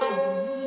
coração.